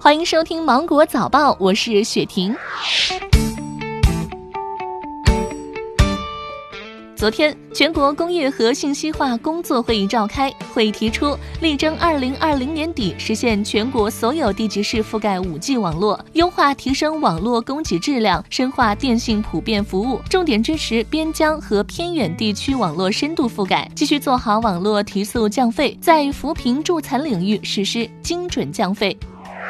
欢迎收听《芒果早报》，我是雪婷。昨天，全国工业和信息化工作会议召开，会议提出，力争二零二零年底实现全国所有地级市覆盖五 G 网络，优化提升网络供给质量，深化电信普遍服务，重点支持边疆和偏远地区网络深度覆盖，继续做好网络提速降费，在扶贫助残领域实施精准降费。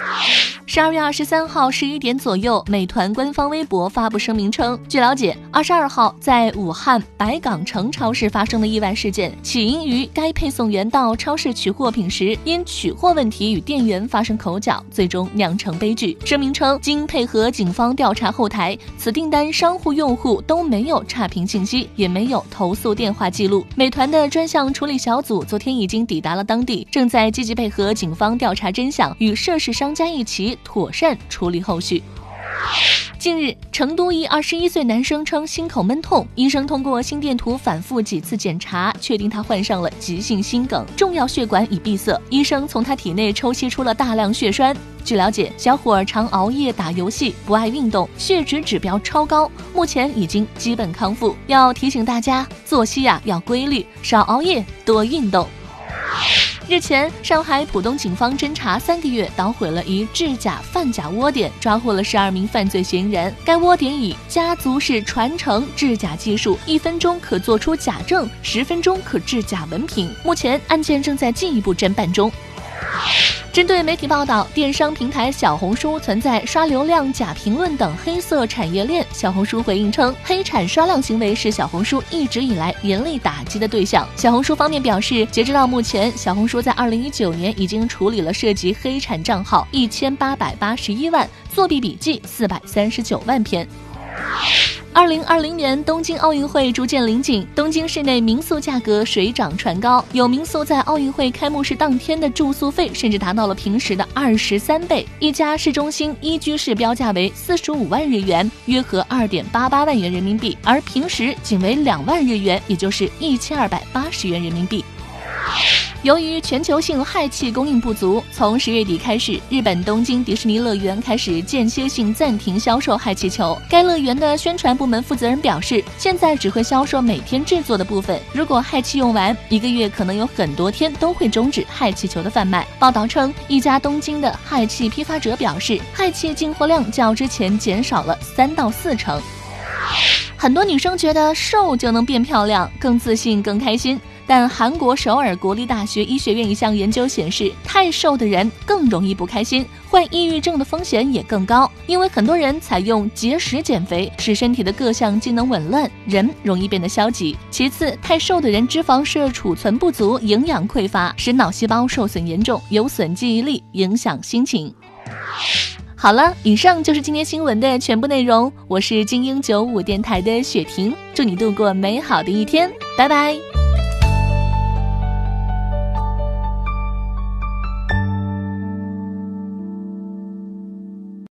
Bye. 十二月二十三号十一点左右，美团官方微博发布声明称，据了解，二十二号在武汉白港城超市发生的意外事件，起因于该配送员到超市取货品时，因取货问题与店员发生口角，最终酿成悲剧。声明称，经配合警方调查后台，此订单商户用户都没有差评信息，也没有投诉电话记录。美团的专项处理小组昨天已经抵达了当地，正在积极配合警方调查真相，与涉事商家一起。妥善处理后续。近日，成都一二十一岁男生称心口闷痛，医生通过心电图反复几次检查，确定他患上了急性心梗，重要血管已闭塞。医生从他体内抽吸出了大量血栓。据了解，小伙儿常熬夜打游戏，不爱运动，血脂指标超高，目前已经基本康复。要提醒大家，作息呀要规律，少熬夜，多运动。日前，上海浦东警方侦查三个月，捣毁了一制假贩假窝点，抓获了十二名犯罪嫌疑人。该窝点以家族式传承制假技术，一分钟可做出假证，十分钟可制假文凭。目前案件正在进一步侦办中。针对媒体报道，电商平台小红书存在刷流量、假评论等黑色产业链，小红书回应称，黑产刷量行为是小红书一直以来严厉打击的对象。小红书方面表示，截止到目前，小红书在二零一九年已经处理了涉及黑产账号一千八百八十一万，作弊笔记四百三十九万篇。二零二零年东京奥运会逐渐临近，东京市内民宿价格水涨船高，有民宿在奥运会开幕式当天的住宿费甚至达到了平时的二十三倍。一家市中心一居室标价为四十五万日元，约合二点八八万元人民币，而平时仅为两万日元，也就是一千二百八十元人民币。由于全球性氦气供应不足，从十月底开始，日本东京迪士尼乐园开始间歇性暂停销售氦气球。该乐园的宣传部门负责人表示，现在只会销售每天制作的部分。如果氦气用完，一个月可能有很多天都会终止氦气球的贩卖。报道称，一家东京的氦气批发者表示，氦气进货量较之前减少了三到四成。很多女生觉得瘦就能变漂亮，更自信，更开心。但韩国首尔国立大学医学院一项研究显示，太瘦的人更容易不开心，患抑郁症的风险也更高。因为很多人采用节食减肥，使身体的各项机能紊乱，人容易变得消极。其次，太瘦的人脂肪摄储存不足，营养匮乏，使脑细胞受损严重，有损记忆力，影响心情。好了，以上就是今天新闻的全部内容。我是精英九五电台的雪婷，祝你度过美好的一天，拜拜。